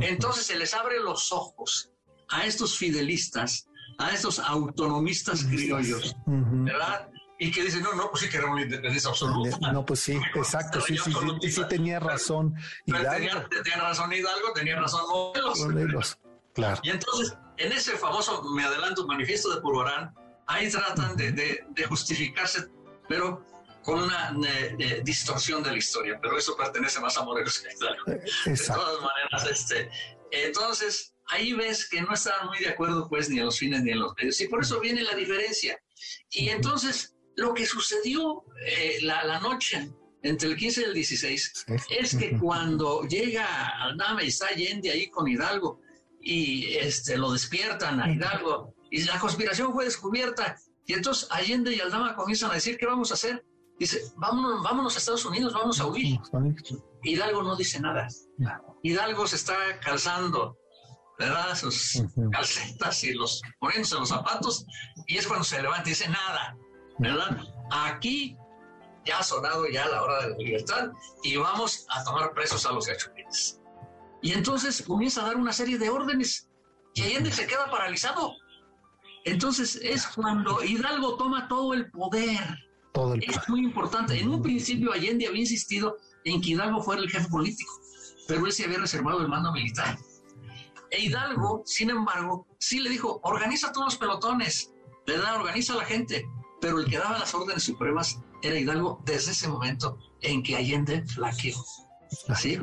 Speaker 2: Entonces se les abre los ojos a estos fidelistas, a estos autonomistas criollos, ¿verdad? Y que dice, no, no, pues sí que era una independencia absoluta.
Speaker 1: No, pues sí, exacto, sí, sí, sí, sí, tenía razón.
Speaker 2: Tenía, tenía, razón Hidalgo, tenía razón
Speaker 1: Morelos. Claro.
Speaker 2: Y entonces, en ese famoso, me adelanto, manifiesto de Purborán, ahí tratan de, de, justificarse, pero con una distorsión de la historia, pero eso pertenece más a Morelos que a Hidalgo. Eh, de todas maneras, este, entonces, ahí ves que no estaban muy de acuerdo, pues, ni en los fines ni en los medios, y por eso viene la diferencia. Y entonces, lo que sucedió eh, la, noche entre el 15 y el 16, es que cuando llega Aldama y está Allende ahí con Hidalgo y este, lo despiertan a Hidalgo y la conspiración fue descubierta y entonces Allende y Aldama comienzan a decir, ¿qué vamos a hacer? Dice, vámonos, vámonos a Estados Unidos, vamos a huir. Hidalgo no dice nada. Hidalgo se está calzando, ¿verdad? Sus calcetas y los poniéndose los zapatos y es cuando se levanta y dice nada, ¿verdad? Aquí ya ha sonado ya la hora de la libertad y vamos a tomar presos a los gachupines. Y entonces comienza a dar una serie de órdenes y Allende se queda paralizado. Entonces es cuando Hidalgo toma todo el poder. Todo el Es muy importante. En un principio Allende había insistido en que Hidalgo fuera el jefe político, pero él se había reservado el mando militar. E Hidalgo, sin embargo, sí le dijo, organiza todos los pelotones, le da, organiza a la gente, pero el que daba las órdenes supremas era Hidalgo desde ese momento en que Allende flaqueó. ¿sí?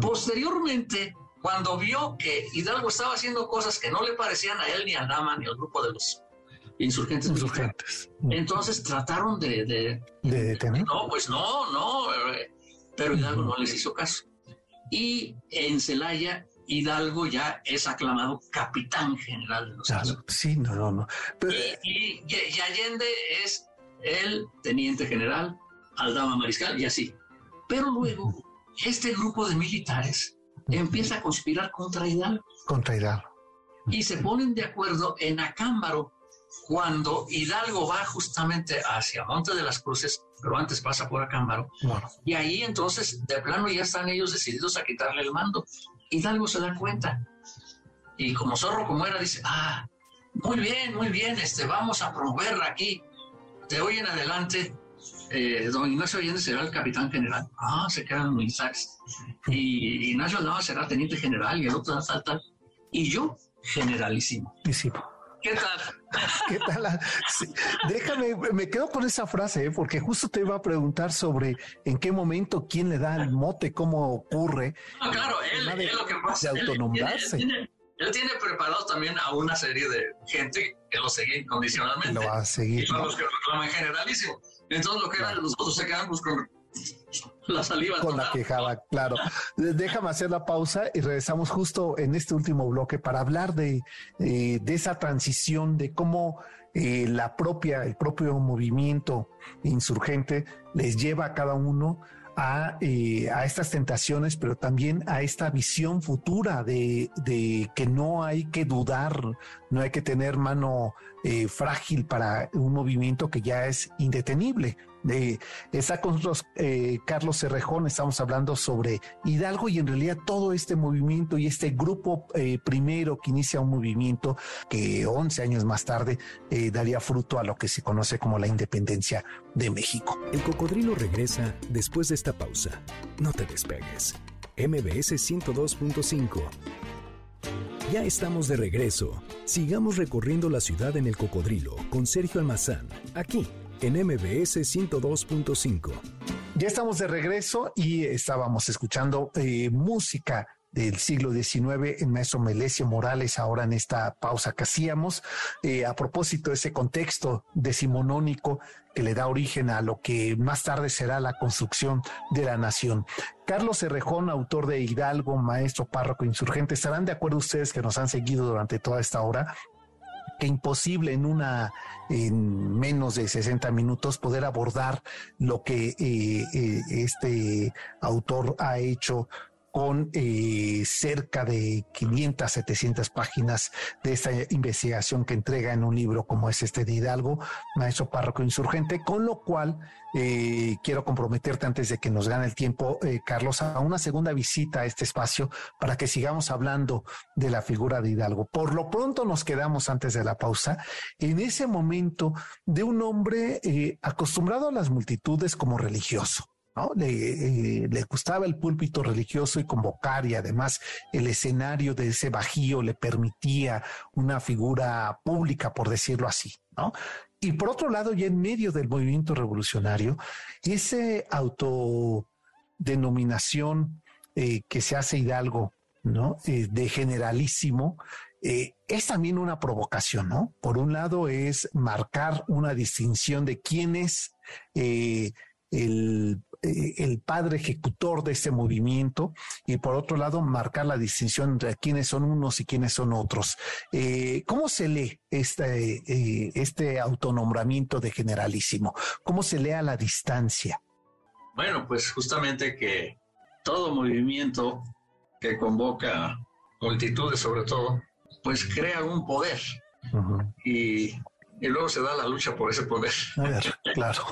Speaker 2: Posteriormente, cuando vio que Hidalgo estaba haciendo cosas que no le parecían a él ni a Nama ni al grupo de los insurgentes, insurgentes. entonces trataron de, de,
Speaker 1: detener.
Speaker 2: No, pues no, no, eh, pero Hidalgo no les hizo caso. Y en Celaya Hidalgo ya es aclamado capitán general de los
Speaker 1: Sí, no, no, no.
Speaker 2: Y, y, Allende es el teniente general, Aldama Mariscal y así. Pero luego, este grupo de militares empieza a conspirar contra Hidalgo.
Speaker 1: Contra Hidalgo.
Speaker 2: Y se ponen de acuerdo en Acámbaro cuando Hidalgo va justamente hacia Monte de las Cruces, pero antes pasa por Acámbaro. Y ahí entonces, de plano, ya están ellos decididos a quitarle el mando. Hidalgo se da cuenta. Y como zorro como era, dice, ah, muy bien, muy bien, este, vamos a promover aquí. De hoy en adelante, eh, don Ignacio Allende será el capitán general. Ah, se quedan militares. Y Ignacio Aldama será teniente general y el otro tal, tal. Y yo, generalísimo. ¿Qué tal?
Speaker 1: ¿Qué tal? Déjame, me quedo con esa frase, ¿eh? porque justo te iba a preguntar sobre en qué momento, quién le da el mote, cómo ocurre.
Speaker 2: No, claro, él, es lo que pasa. De autonombrarse. Él, tiene, preparado también a una serie de gente que lo sigue incondicionalmente.
Speaker 1: Lo va a seguir.
Speaker 2: Y son los que reclaman generalísimo. Entonces, lo que eran los otros se quedan pues, con la saliva.
Speaker 1: Con la quejaba, claro. Déjame hacer la pausa y regresamos justo en este último bloque para hablar de, eh, de esa transición, de cómo eh, la propia, el propio movimiento insurgente les lleva a cada uno a, eh, a, estas tentaciones, pero también a esta visión futura de, de, que no hay que dudar, no hay que tener mano frágil para un movimiento que ya es indetenible. Está con nosotros eh, Carlos Cerrejón, estamos hablando sobre Hidalgo y en realidad todo este movimiento y este grupo eh, primero que inicia un movimiento que 11 años más tarde eh, daría fruto a lo que se conoce como la independencia de México.
Speaker 3: El cocodrilo regresa después de esta pausa. No te despegues. MBS 102.5. Ya estamos de regreso. Sigamos recorriendo la ciudad en el cocodrilo con Sergio Almazán, aquí en MBS 102.5.
Speaker 1: Ya estamos de regreso y estábamos escuchando eh, música del siglo XIX, el maestro Melesio Morales, ahora en esta pausa que hacíamos, eh, a propósito de ese contexto decimonónico que le da origen a lo que más tarde será la construcción de la nación. Carlos Cerrejón, autor de Hidalgo, maestro párroco insurgente, ¿estarán de acuerdo ustedes que nos han seguido durante toda esta hora que imposible en una en menos de 60 minutos poder abordar lo que eh, eh, este autor ha hecho con eh, cerca de 500, 700 páginas de esta investigación que entrega en un libro como es este de Hidalgo, Maestro Párroco Insurgente, con lo cual eh, quiero comprometerte antes de que nos gane el tiempo, eh, Carlos, a una segunda visita a este espacio para que sigamos hablando de la figura de Hidalgo. Por lo pronto nos quedamos antes de la pausa en ese momento de un hombre acostumbrado a las multitudes como religioso le, eh, le, gustaba el púlpito religioso y convocar y además el escenario de ese bajío le permitía una figura pública, por decirlo así, ¿no? Y por otro lado, ya en medio del movimiento revolucionario, ese autodenominación eh, que se hace Hidalgo, ¿no? Eh, de generalísimo, es también una provocación, ¿no? Por un lado es marcar una distinción de quién es el eh, el padre ejecutor de este movimiento y por otro lado marcar la distinción entre quiénes son unos y quiénes son otros. Eh, ¿Cómo se lee este, eh, este autonombramiento de generalísimo? ¿Cómo se lee a la distancia?
Speaker 2: Bueno, pues justamente que todo movimiento que convoca multitudes sobre todo, pues crea un poder. y, y, luego se da la lucha por ese poder.
Speaker 1: claro.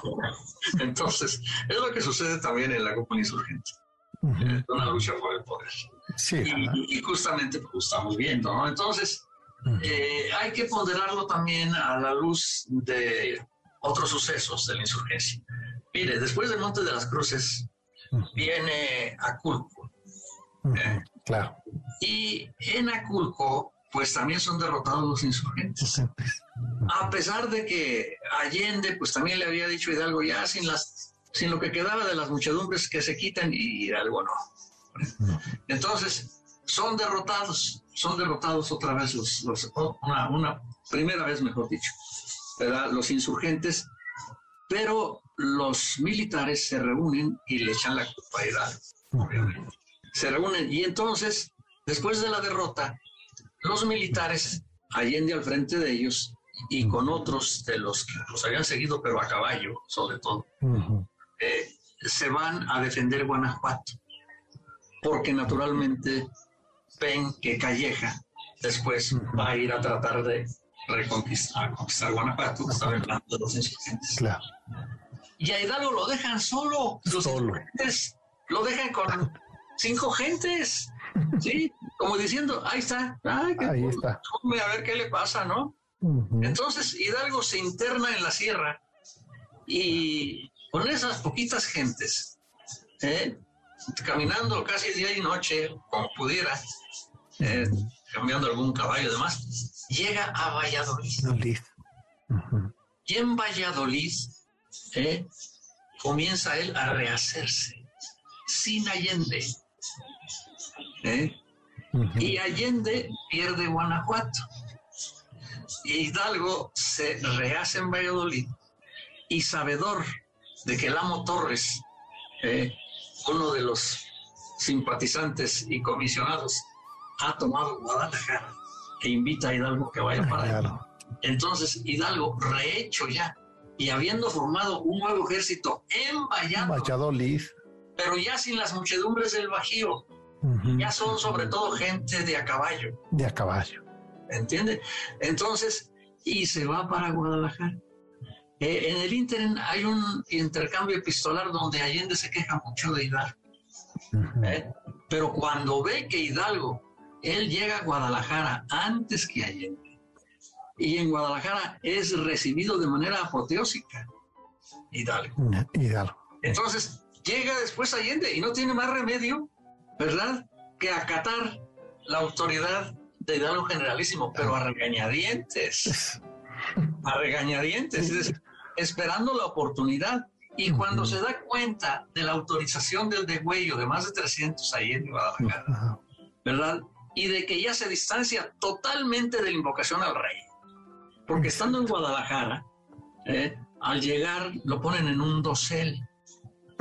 Speaker 2: Entonces, es lo que sucede también en la Copa Insurgente. Es una lucha por el poder.
Speaker 1: Sí,
Speaker 2: y, justamente pues, estamos viendo, ¿no? Entonces, eh, hay que ponderarlo también a la luz de otros sucesos de la insurgencia. Mire, después del Monte de las Cruces viene Aculco.
Speaker 1: ¿eh? claro.
Speaker 2: Y en Aculco, pues también son derrotados los insurgentes. A pesar de que Allende, pues también le había dicho Hidalgo, ya sin, las, sin lo que quedaba de las muchedumbres que se quitan, y Hidalgo no. Entonces, son derrotados, son derrotados otra vez los, una, una, primera vez, mejor dicho, ¿verdad? los insurgentes, pero los militares se reúnen y le echan la culpa a Hidalgo, obviamente. Se reúnen y entonces, después de la derrota, los militares, Allende al frente de ellos y con otros de los que los habían seguido, pero a caballo, sobre todo, eh, se van a defender Guanajuato, porque naturalmente ven que Calleja después va a ir a tratar de reconquistar conquistar Guanajuato, está hablando de los insurgentes.
Speaker 1: Claro.
Speaker 2: Y a Hidalgo lo dejan solo, los
Speaker 1: Solo.
Speaker 2: lo dejan con cinco gentes, ¿sí? Como diciendo, ahí está, ay, qué
Speaker 1: Ahí está.
Speaker 2: a ver qué le pasa, ¿no? Entonces Hidalgo se interna en la sierra y con esas poquitas gentes, ¿eh? caminando casi día y noche, como pudiera, ¿eh? cambiando algún caballo y demás, llega a Valladolid. Y en Valladolid ¿eh? comienza él a rehacerse, sin Allende. ¿eh? Y Allende pierde Guanajuato. Y Hidalgo se rehace en Valladolid y sabedor de que el amo Torres, eh, uno de los simpatizantes y comisionados, ha tomado Guadalajara e invita a Hidalgo que vaya para allá. Entonces Hidalgo, rehecho ya, y habiendo formado un nuevo ejército en Valladolid,
Speaker 1: Valladolid.
Speaker 2: pero ya sin las muchedumbres del Bajío, Ya son sobre todo gente de a caballo.
Speaker 1: De a caballo.
Speaker 2: ¿entiende? Entonces, y se va para Guadalajara. Eh, en el ínterin hay un intercambio epistolar donde Allende se queja mucho de Hidalgo. ¿eh? pero cuando ve que Hidalgo, él llega a Guadalajara antes que Allende, y en Guadalajara es recibido de manera apoteósica, Hidalgo.
Speaker 1: Hidalgo.
Speaker 2: Entonces, llega después Allende y no tiene más remedio, ¿verdad?, que acatar la autoridad de Hidalgo Generalísimo, pero a regañadientes, a regañadientes, es decir, esperando la oportunidad. Y cuando se da cuenta de la autorización del degüello de más de 300 ahí en Guadalajara. ¿verdad? Y de que ya se distancia totalmente de la invocación al rey. Porque estando en Guadalajara, ¿eh? al llegar lo ponen en un dosel.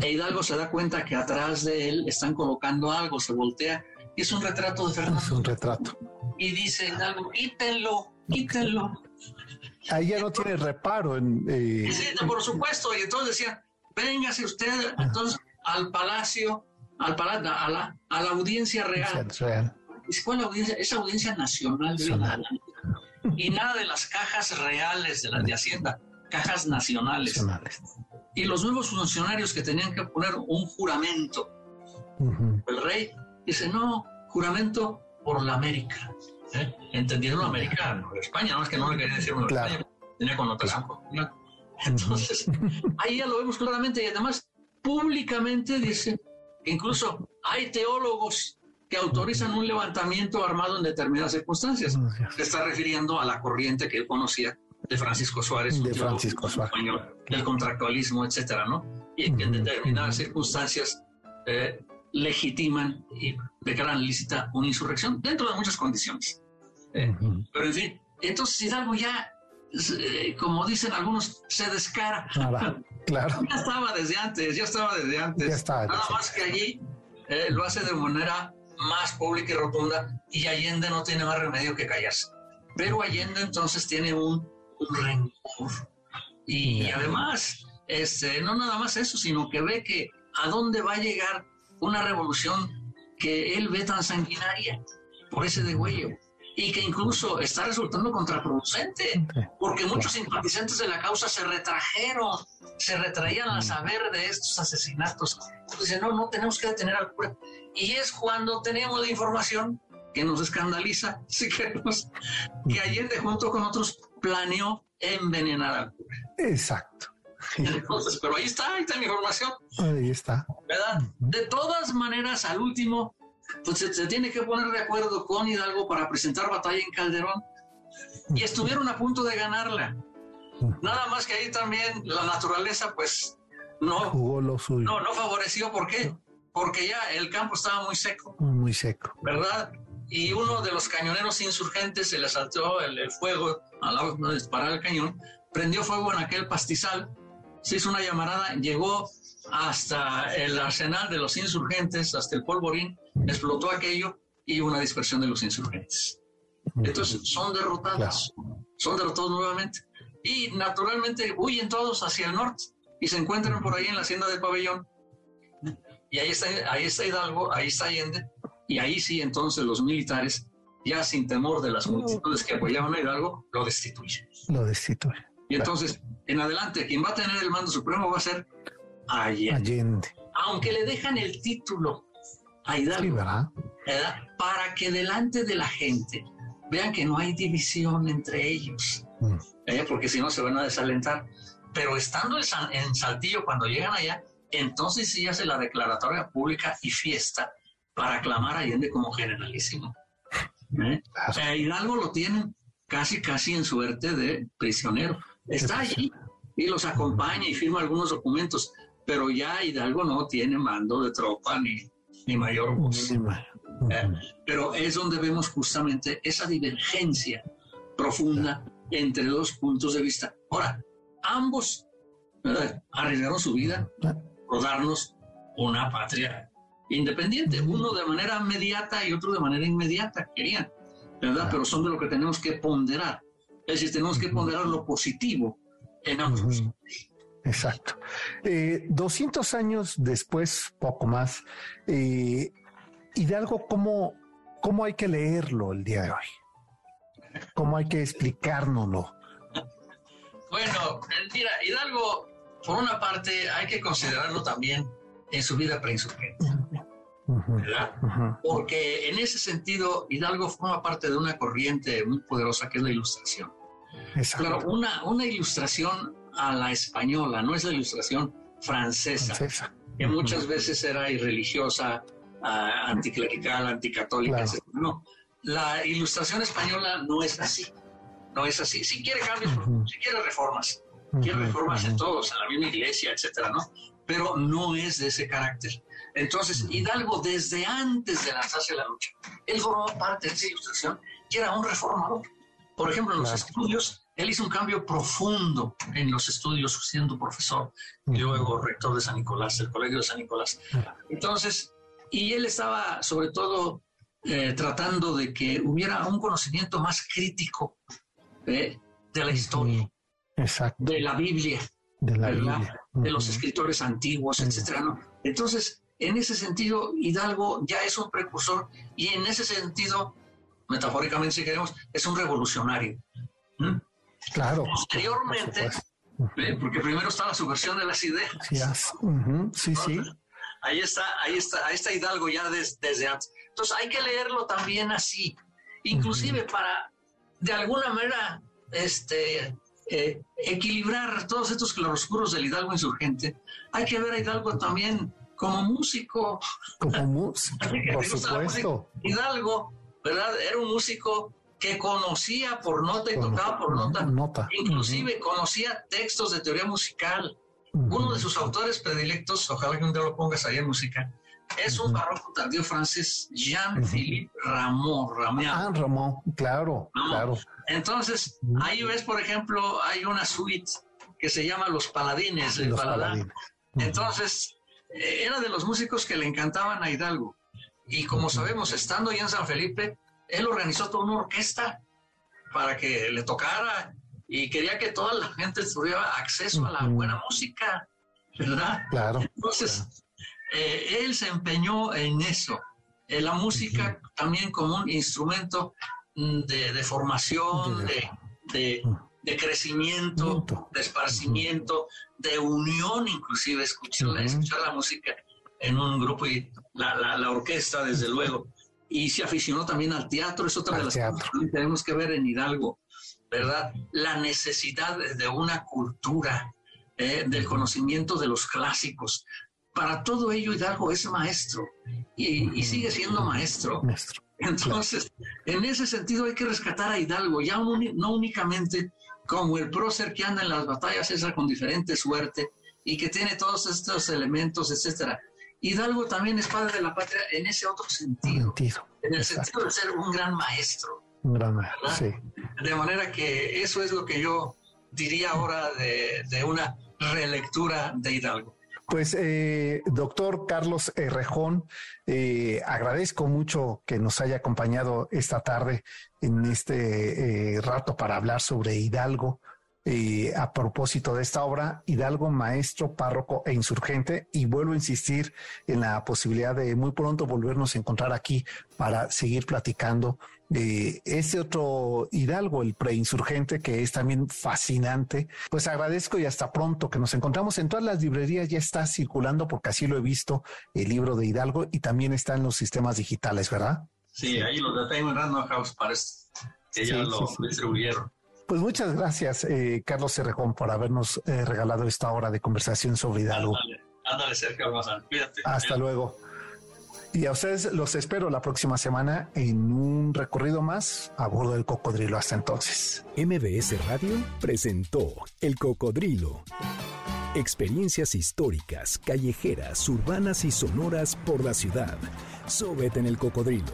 Speaker 2: E Hidalgo se da cuenta que atrás de él están colocando algo, se voltea y es un retrato de
Speaker 1: Es
Speaker 2: Fernando.
Speaker 1: un retrato.
Speaker 2: Y dice Hidalgo, quítenlo, quítenlo.
Speaker 1: Ahí ya no tiene reparo en. eh,
Speaker 2: sí, por supuesto, y entonces decía, véngase usted entonces al palacio, al palacio, a la, a la audiencia real.
Speaker 1: es real.
Speaker 2: Dice, ¿cuál audiencia? Es audiencia nacional.
Speaker 1: Nacional.
Speaker 2: la- Y nada de las cajas reales de las de Hacienda, cajas nacionales.
Speaker 1: Nacionales.
Speaker 2: Y los nuevos funcionarios que tenían que poner un juramento.
Speaker 1: Ujú.
Speaker 2: El rey dice, no, juramento por la América. ¿Eh? Entendiendo la América, no de España, no es que no le quería decir Nueva
Speaker 1: Claro.
Speaker 2: España, tenía connotación colonial. Entonces, ahí ya lo vemos claramente y además públicamente dice, incluso hay teólogos que autorizan un levantamiento armado en determinadas circunstancias. Se está refiriendo a la corriente que él conocía de Francisco Suárez,
Speaker 1: De Francisco Suárez.
Speaker 2: español, del contractualismo, etcétera, ¿no? Y que en determinadas circunstancias eh, legitiman y declaran lícita una insurrección dentro de muchas condiciones. Eh, pero en fin, entonces Hidalgo ya, eh, como dicen algunos, se descara.
Speaker 1: Nada. Claro.
Speaker 2: Ya estaba desde antes, ya estaba desde antes. Nada más que allí eh, lo hace de manera más pública y rotunda y Allende no tiene más remedio que callarse. Pero Allende entonces tiene un, rencor. Y además, este, no nada más eso, sino que ve que a dónde va a llegar una revolución que él ve tan sanguinaria por ese degüello y que incluso está resultando contraproducente, porque muchos simpatizantes de la causa se retrajeron, se retraían al saber de estos asesinatos. Dicen, no, no tenemos que detener al cura. Y es cuando tenemos la información que nos escandaliza, si queremos, que Allende junto con otros planeó envenenar al cura.
Speaker 1: Exacto.
Speaker 2: Entonces, pero ahí está, ahí está la información.
Speaker 1: Ahí está.
Speaker 2: ¿Verdad? De todas maneras, al último, pues se, tiene que poner de acuerdo con Hidalgo para presentar batalla en Calderón. Y estuvieron a punto de ganarla. Nada más que ahí también la naturaleza, pues, no,
Speaker 1: Jugó lo suyo.
Speaker 2: no, no favoreció. ¿Por qué? Porque ya el campo estaba muy seco.
Speaker 1: Muy seco.
Speaker 2: ¿Verdad? Y uno de los cañoneros insurgentes se le saltó el, fuego a la hora de disparar el cañón, prendió fuego en aquel pastizal, se hizo una llamarada, llegó hasta el arsenal de los insurgentes, hasta el polvorín, explotó aquello y una dispersión de los insurgentes. Entonces son derrotados, son derrotados nuevamente. Y naturalmente huyen todos hacia el norte y se encuentran por ahí en la hacienda del pabellón. Y ahí está, ahí está Hidalgo, ahí está Allende, y ahí sí entonces los militares, ya sin temor de las multitudes que apoyaban a Hidalgo, lo destituyen.
Speaker 1: Lo destituyen.
Speaker 2: Y entonces, en adelante, quien va a tener el mando supremo va a ser Allende. Aunque le dejan el título a Hidalgo, ¿verdad? Para que delante de la gente vean que no hay división entre ellos, mm. ¿eh? porque si no se van a desalentar. Pero estando en Saltillo, cuando llegan allá, entonces sí hace la declaratoria pública y fiesta para aclamar a Allende como generalísimo. ¿Eh? Hidalgo lo tienen casi, casi en suerte de prisionero. Está allí y los acompaña y firma algunos documentos, pero ya Hidalgo no tiene mando de tropa ni, ni mayor voz. Eh, pero es donde vemos justamente esa divergencia profunda entre dos puntos de vista. Ahora, ambos arriesgaron su vida por darnos una patria independiente, uno de manera inmediata y otro de manera inmediata, querían, ¿verdad? Pero son de lo que tenemos que ponderar. Es decir, tenemos que ponderar lo positivo en ambos.
Speaker 1: Exacto. Eh, 200 años después, poco más, eh, Hidalgo, ¿cómo, ¿cómo hay que leerlo el día de hoy? ¿Cómo hay que explicárnoslo?
Speaker 2: Bueno, mira, Hidalgo, por una parte, hay que considerarlo también en su vida preinsurgente. ¿verdad? Porque en ese sentido, Hidalgo forma parte de una corriente muy poderosa que es la ilustración. Claro, una, una ilustración a la española, no es la ilustración francesa, que muchas veces era irreligiosa, uh, anticlerical, anticatólica, etc. No, la ilustración española no es así, no es así. Si quiere cambios, si quiere reformas, quiere reformas en todos, en la misma iglesia, etcétera, ¿no? Pero no es de ese carácter. Entonces, Hidalgo, desde antes de lanzarse a la lucha, él formó parte de esa ilustración y era un reformador. Por ejemplo, en los estudios, él hizo un cambio profundo en los estudios siendo profesor y luego rector de San Nicolás, el Colegio de San Nicolás. Entonces, y él estaba sobre todo eh, tratando de que hubiera un conocimiento más crítico de la historia, de la Biblia, de, la Biblia. De los escritores antiguos, etcétera. ¿no? Entonces, en ese sentido, Hidalgo ya es un precursor y en ese sentido, metafóricamente si queremos, es un revolucionario.
Speaker 1: Claro.
Speaker 2: Posteriormente, eh, porque primero está la subversión de las ideas.
Speaker 1: Sí, sí.
Speaker 2: Ahí está, ahí está, ahí está Hidalgo ya desde antes. Entonces hay que leerlo también así, inclusive para de alguna manera este, eh, equilibrar todos estos claroscuros del Hidalgo insurgente. Hay que ver a Hidalgo también como músico.
Speaker 1: Como músico, por supuesto.
Speaker 2: Hidalgo, ¿verdad? Era un músico que conocía por nota y tocaba por nota. Inclusive conocía textos de teoría musical. Uno de sus autores predilectos, ojalá que un día lo pongas ahí en música, es un barroco tardío francés, Jean-Philippe Rameau.
Speaker 1: Ah, Rameau, claro, claro.
Speaker 2: Entonces, ahí ves, por ejemplo, hay una suite que se llama Los Paladines del Paladar. Entonces, eh, era de los músicos que le encantaban a Hidalgo. Y como sabemos, estando ya en San Felipe, él organizó toda una orquesta para que le tocara y quería que toda la gente tuviera acceso a la buena música, ¿verdad?
Speaker 1: Claro.
Speaker 2: Entonces, eh, él se empeñó en eso, en la música también como un instrumento mm, de, formación, de, de, crecimiento, de esparcimiento, de unión, inclusive escuchar, escuchar la música en un grupo y la, la, orquesta, desde luego. Y se aficionó también al teatro, es otra de las cosas que tenemos que ver en Hidalgo, ¿verdad? La necesidad de una cultura, eh, del conocimiento de los clásicos. Para todo ello, Hidalgo es maestro y, sigue siendo maestro. Entonces, en ese sentido hay que rescatar a Hidalgo, ya no únicamente como el prócer que anda en las batallas, esa con diferente suerte y que tiene todos estos elementos, etcétera. Hidalgo también es padre de la patria en ese otro sentido, en el sentido de ser un gran maestro.
Speaker 1: Un gran maestro, sí.
Speaker 2: De manera que eso es lo que yo diría ahora de, de una relectura de Hidalgo.
Speaker 1: Pues, eh, doctor Carlos Rejón, eh, agradezco mucho que nos haya acompañado esta tarde en este eh, rato para hablar sobre Hidalgo. A propósito de esta obra, Hidalgo, maestro, párroco e insurgente, y vuelvo a insistir en la posibilidad de muy pronto volvernos a encontrar aquí para seguir platicando de ese otro Hidalgo, el preinsurgente, que es también fascinante. Pues agradezco y hasta pronto que nos encontramos en todas las librerías, ya está circulando porque así lo he visto el libro de Hidalgo y también está en los sistemas digitales, ¿verdad?
Speaker 2: Sí, ahí lo tengo en Random House, parece que ya lo distribuyeron.
Speaker 1: Pues muchas gracias, eh, Carlos Cerrejón, por habernos eh, regalado esta hora de conversación sobre Hidalgo.
Speaker 2: Ándale, ándale Sergio cuídate.
Speaker 1: Hasta luego. Y a ustedes los espero la próxima semana en un recorrido más a bordo del cocodrilo. Hasta entonces.
Speaker 3: MBS Radio presentó El Cocodrilo. Experiencias históricas, callejeras, urbanas y sonoras por la ciudad. Súbete en el cocodrilo.